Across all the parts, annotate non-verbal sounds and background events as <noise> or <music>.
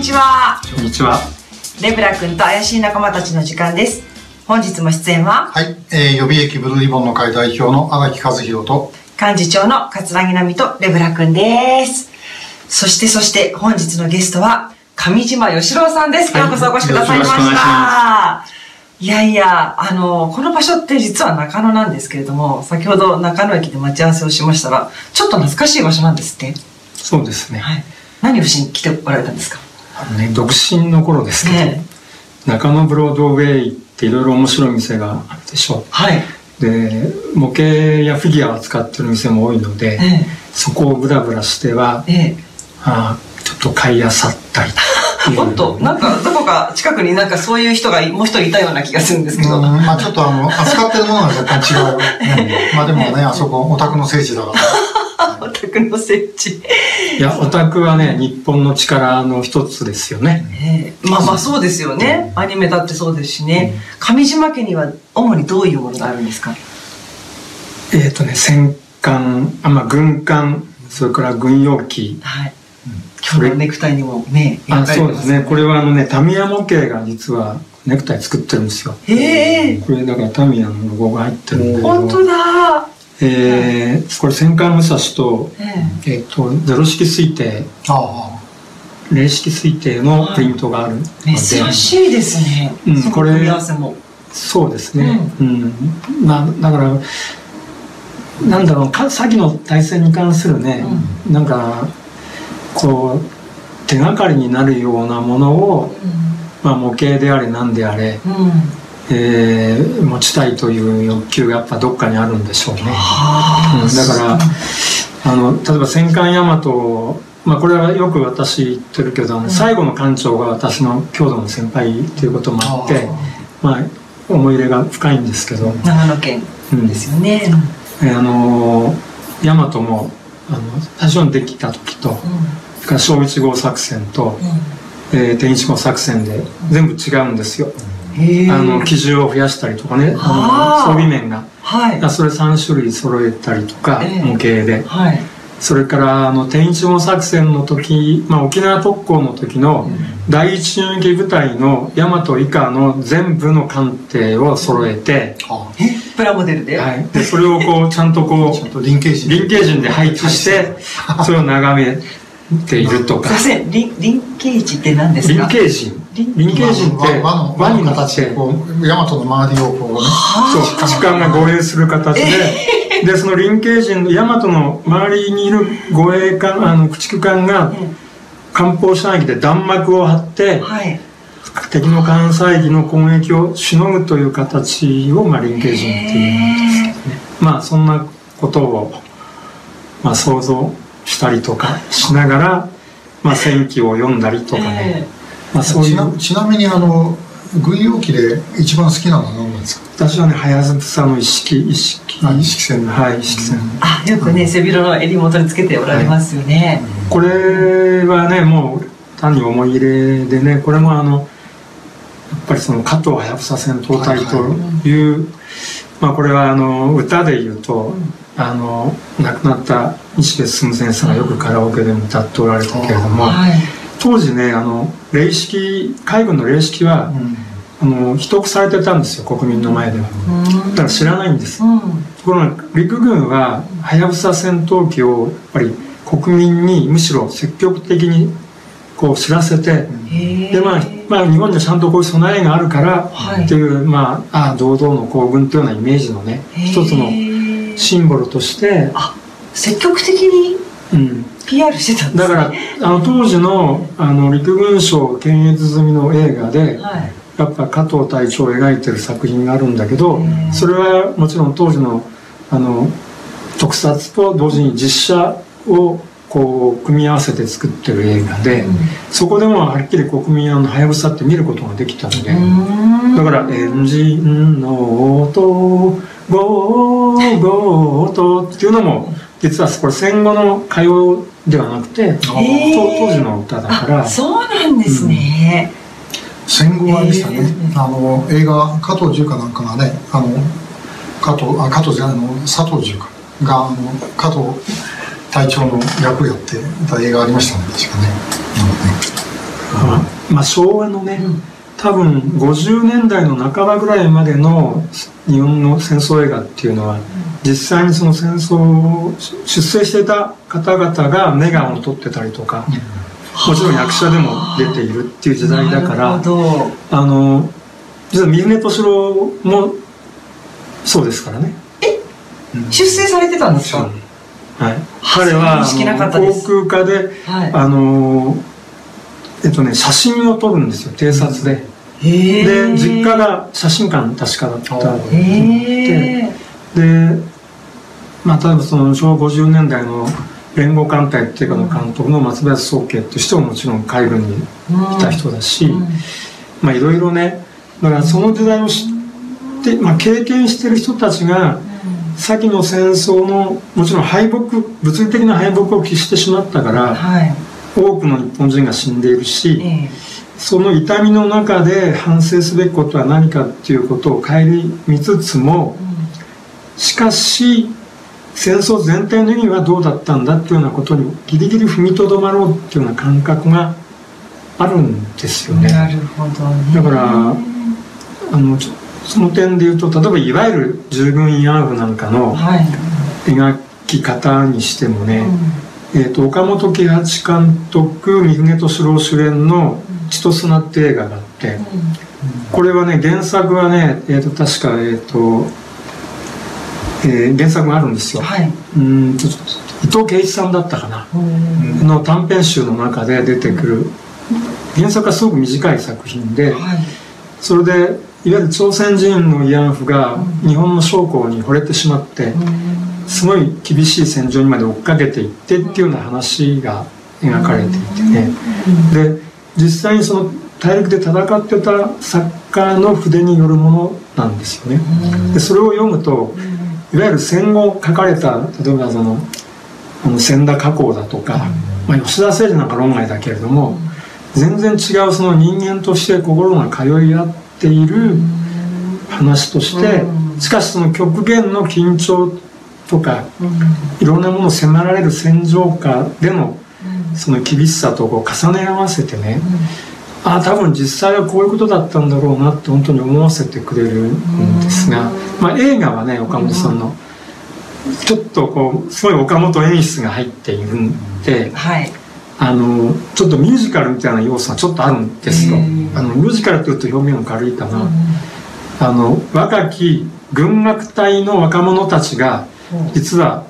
にちは。こんにちは。レブラ君と怪しい仲間たちの時間です。本日も出演は、はい、えー、予備役ブルーリボンの会代表の荒木和弘と、幹事長の桂木奈美とレブラ君です。そしてそして本日のゲストは、上島義郎さんです。ようこそお越しくださいましよろしくお願いした。いやいや、あの、この場所って実は中野なんですけれども、先ほど中野駅で待ち合わせをしましたら、ちょっと懐かしい場所なんですって。そうですね。はい。何をしに来ておられたんですか？あのね、独身の頃ですけど、ね中野ブロードウェイっていろいろ面白い店があるでしょはい。う。で、模型やフィギュアを扱ってる店も多いので、えそこをブラブラしては、え。ええ。あーちょっと買いあさったり <laughs> 本当？なんかどこか近くになんかそういう人がもう一人いたような気がするんですけど。うん、まあちょっとあの、扱ってるものが若干違う。ね、<laughs> まあでもね、あそこ、オタクの聖地だから。オタクの設置。いや、オタクはね、日本の力の一つですよね。ええまあまあそうですよね。アニメだってそうですしね。上島家には主にどういうものがあるんですか？えっ、とね、戦艦、あ、まあ、軍艦、それから軍用機。はい。今日のネクタイにもね、あ、そうですね。これはあのね、タミヤ模型が実はネクタイ作ってるんですよ。へえ。これだからタミヤのロゴが入ってるんだけど。本当だ。えーこれ戦艦武蔵と、えええっ、と、ゼロ式推定、あ零式推定のプリントがあるので、珍しいですね。うんこれ組み合わせも。そうですね。うん。まあ、だから、なんだろう、か先の対戦に関するね、なんか、こう、手がかりになるようなものを、まあ、模型であれ何であれ、うん。うん。えー持ちたいという欲求がやっぱどっかにあるんでしょうね。はあうん、だからあの例えば戦艦大和、まあ、これはよく私言ってるけど、あの最後の艦長が私の郷土の先輩ということもあってまあ、思い入れが深いんですけど、長野県ですよね。えーあの大和もあの最初にできた時と、それから小一号作戦と、えー天一号作戦で全部違うんですよ。あの機銃を増やしたりとかね。装備面が。はい。あそれ3種類揃えたりとか、ええ。模型で。はい。それからあの天一号作戦の時、まあ、沖縄特攻の時の第一襲撃部隊の大和以下の全部の艦艇を揃えて、え、プラモデルで？はい、でそれをこう <laughs> ちゃんとこう人。臨形陣で。配置してそれを眺めているとか。すいません、リン、リンケージって何ですか？臨形陣臨臨形陣って輪の、輪の形で、こう、大和の周りをこうね、そう時間が護衛する形で、<laughs> でその臨形陣の大和の周りにいる護衛艦あの駆逐艦が艦砲射撃で弾幕を張ってはい。敵の艦載機の攻撃をしのぐという形を、まあ、臨形陣っていうんですけどねまあそんなことを、まあ、想像したりとかしながら、まあ、戦記を読んだりとかね、まあ、そういう。ちなちなみにあの、軍用機で一番好きなのは何なんですか？私はね早さの意識意識あ意識戦の。はい意識戦、あ、よくね、背広の襟元につけておられますよね。これはねもう単に思い入れでねこれもあのやっぱりその加藤はやぶさ戦闘隊という、まあこれはあの歌で言うと、あの亡くなった西部進先生がよくカラオケでも歌っておられたけれども、はい。当時ねあの礼式海軍の礼式は、うん。あの秘匿されてたんですよ国民の前では。だから知らないんです。うん。ところが陸軍ははやぶさ戦闘機をやっぱり国民にむしろ積極的にこう知らせて。でまあ、まあ日本にはちゃんとこういう備えがあるから、はいっていうまああ堂々の行軍というようなイメージのね一つのシンボルとして、あ、積極的に？うん、PR してたんですね。だからあの当時のあの陸軍省検閲済みの映画で、はい。やっぱ加藤隊長を描いてる作品があるんだけどそれはもちろん当時のあの特撮と同時に実写をこう組み合わせて作ってる映画で、そこでもはっきり国民あのはやぶさって見ることができたので、うんだから「エンジンの音ゴーゴーと」っていうのも実はこれ戦後の歌謡ではなくて、当時の歌だから。あ、そうなんですね。戦後はでしたね。ええ、あの映画加藤重かなんかがねあの加藤あ加藤じゃないあの佐藤重かがあの加藤隊長の役をやってた映画ありましたね確かね、まあ、昭和のね、多分50年代の半ばぐらいまでの日本の戦争映画っていうのは、実際にその戦争を出征していた方々がメガンを取ってたりとか、もちろん役者でも出ているっていう時代だからあの実は三船敏郎もそうですからね。え、うん、出征されてたんですか？はい。彼は航空科で、はい、あのえっとね写真を撮るんですよ偵察で、で実家が写真館確かだったででまあ例えばその昭和50年代の連合艦隊っていうかの監督の松林宗慶としてももちろん海軍にいた人だし、まあいろいろねだからその時代を知って、まあ、経験してる人たちが先の戦争のもちろん敗北物理的な敗北を喫してしまったから、はい、多くの日本人が死んでいるし、えその痛みの中で反省すべきことは何かっていうことを顧みつつも、しかし戦争全体の意味はどうだったんだっていうようなことにギリギリ踏みとどまろうっていうような感覚があるんですよね。なるほど、ね、だからあのその点で言うと例えばいわゆる従軍慰安婦なんかの描き方にしてもね、はいえーと、岡本喜八監督三船敏郎主演の「血と砂」って映画があって、うん、これはね原作はね、えーと、確かえっ、ー、とえー、原作があるんですよ、はい、うん。伊藤圭一さんだったかな。の短編集の中で出てくる。原作はすごく短い作品で、はい、それでいわゆる朝鮮人の慰安婦が日本の将校に惚れてしまってすごい厳しい戦場にまで追っかけていってっていうような話が描かれていてね。で実際にその大陸で戦ってた作家の筆によるものなんですよね。でそれを読むといわゆる戦後書かれた例えばそのあの千田加工だとか、まあ、吉田誠二なんか論外だけれども全然違うその人間として心が通い合っている話としてしかしその極限の緊張とかいろんなものを迫られる戦場下でのその厳しさとこう重ね合わせてねああ多分実際はこういうことだったんだろうなって本当に思わせてくれるんですが、まあ、映画はね岡本さんのちょっとこうすごい岡本演出が入っているんで、はい、あのちょっとミュージカルみたいな要素がちょっとあるんですよ。あのミュージカルというと表現が軽いかな。あの若き軍楽隊の若者たちが実は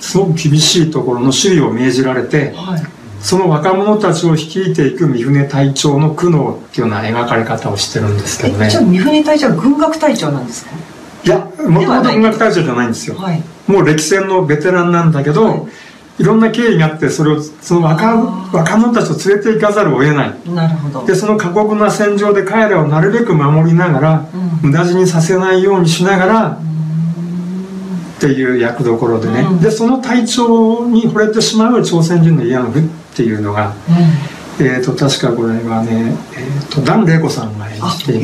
すごく厳しいところの守備を命じられて、はいその若者たちを率いていく三船隊長の苦悩っていうような描かれ方をしてるんですけどね。じゃあ三船隊長は軍楽隊長なんですかいや、もともと軍楽隊長じゃないんですよ。はい、もう歴戦のベテランなんだけど、はい、いろんな経緯があって、それを、その若若者たちを連れて行かざるを得ない。なるほど。で、その過酷な戦場で彼らをなるべく守りながら、うん、無駄死にさせないようにしながら、っていう役どころでね、うん、でその隊長に惚れてしまう朝鮮人の慰安婦っていうのが、うん、えーと、確かこれはね、えーと、段玲子さんが演じているん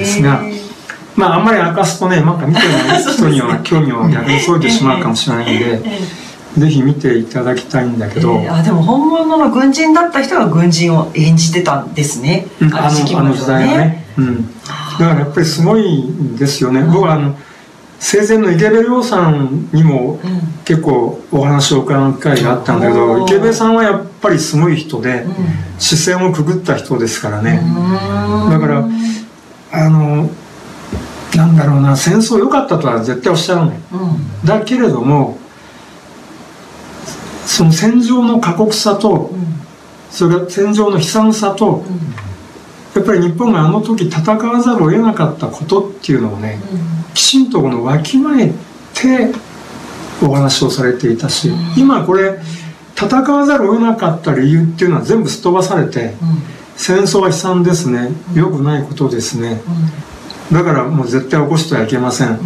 ですが、まああんまり明かすとねなんか見てない人には興味を逆にそいてしまうかもしれないんで。<laughs> ぜひ見ていただきたいんだけど、えー、あでも本物の軍人だった人が軍人を演じてたんですね、うん、あのあの時代はね、うん、だからやっぱりすごいんですよね、僕はあの生前の池部亮さんにも結構お話を伺う機会があったんだけど、池部さんはやっぱりすごい人で、視線をくぐった人ですからね、だからあのなんだろうな戦争良かったとは絶対おっしゃらない、だけれどもその戦場の過酷さと、それから戦場の悲惨さと、やっぱり日本があの時戦わざるを得なかったことっていうのをね、きちんとこのわきまえてお話をされていたし、今これ戦わざるを得なかった理由っていうのは全部すっ飛ばされて、戦争は悲惨ですね。良くないことですね、だからもう絶対起こしてはいけません、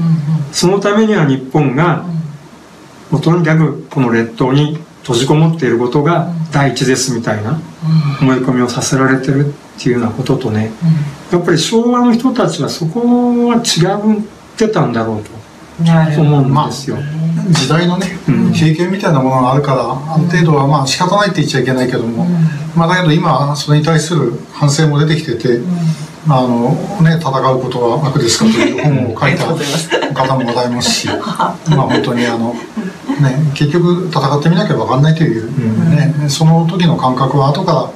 そのためには日本が、もうとにかくこの列島に閉じこもっていることが第一ですみたいな思い込みをさせられてるっていうようなこととね、やっぱり昭和の人たちはそこは違うってたんだろうと思うんですよ。時代のね、うん。経験みたいなものがあるからある程度はまあ仕方ないって言っちゃいけないけども、まあ、だけど今それに対する反省も出てきてて、あのね、戦うことは悪ですかという本を書いた方もございますし <laughs> まあ本当にあの、ね、結局戦ってみなきゃ分かんないという、ねその時の感覚は後から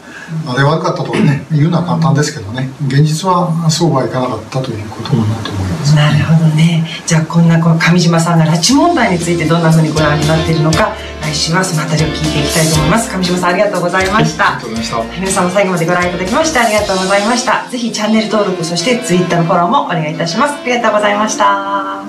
あれ悪かったとかね言うのは簡単ですけどね現実はそうはいかなかったということかなと思います。なるほどね。じゃあこんなこう上島さんが拉致問題についてどんなふうにご覧になっているのか来週はそのあた聞いていきたいと思います。上島さんありがとうございました、ありがとうございました。皆さんも最後までご覧いただきましてありがとうございました。ぜひチャンネル登録そしてツイッターのフォローもお願いいたします。ありがとうございました